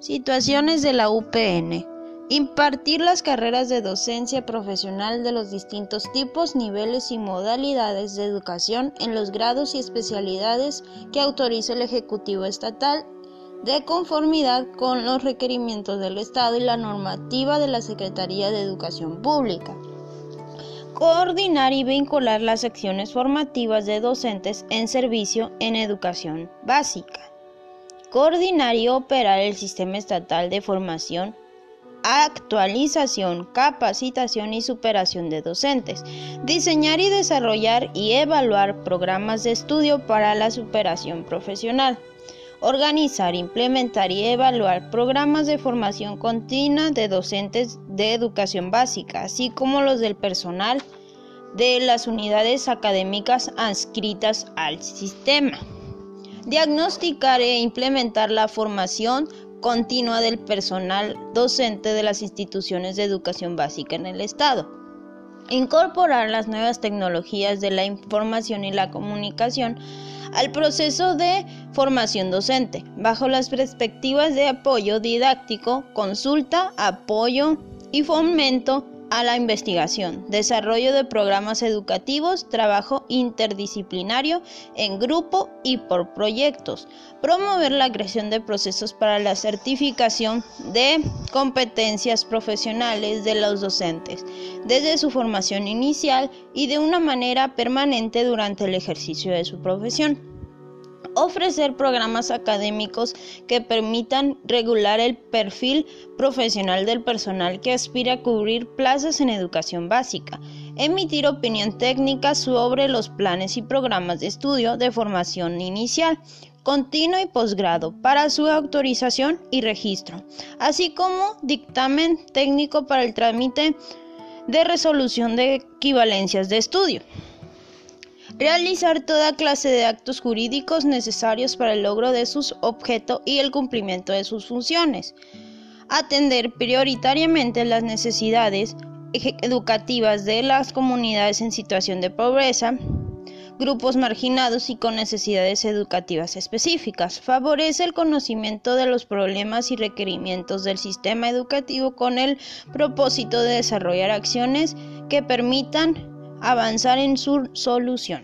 Situaciones de la UPN. Impartir las carreras de docencia profesional de los distintos tipos, niveles y modalidades de educación en los grados y especialidades que autorice el Ejecutivo Estatal de conformidad con los requerimientos del Estado y la normativa de la Secretaría de Educación Pública. Coordinar y vincular las acciones formativas de docentes en servicio en educación básica coordinar y operar el sistema estatal de formación, actualización, capacitación y superación de docentes, diseñar y desarrollar y evaluar programas de estudio para la superación profesional, organizar, implementar y evaluar programas de formación continua de docentes de educación básica, así como los del personal de las unidades académicas adscritas al sistema diagnosticar e implementar la formación continua del personal docente de las instituciones de educación básica en el Estado. Incorporar las nuevas tecnologías de la información y la comunicación al proceso de formación docente, bajo las perspectivas de apoyo didáctico, consulta, apoyo y fomento a la investigación, desarrollo de programas educativos, trabajo interdisciplinario en grupo y por proyectos, promover la creación de procesos para la certificación de competencias profesionales de los docentes, desde su formación inicial y de una manera permanente durante el ejercicio de su profesión ofrecer programas académicos que permitan regular el perfil profesional del personal que aspira a cubrir plazas en educación básica, emitir opinión técnica sobre los planes y programas de estudio de formación inicial, continuo y posgrado para su autorización y registro, así como dictamen técnico para el trámite de resolución de equivalencias de estudio realizar toda clase de actos jurídicos necesarios para el logro de sus objetos y el cumplimiento de sus funciones, atender prioritariamente las necesidades educativas de las comunidades en situación de pobreza, grupos marginados y con necesidades educativas específicas. Favorece el conocimiento de los problemas y requerimientos del sistema educativo con el propósito de desarrollar acciones que permitan avanzar en su solución.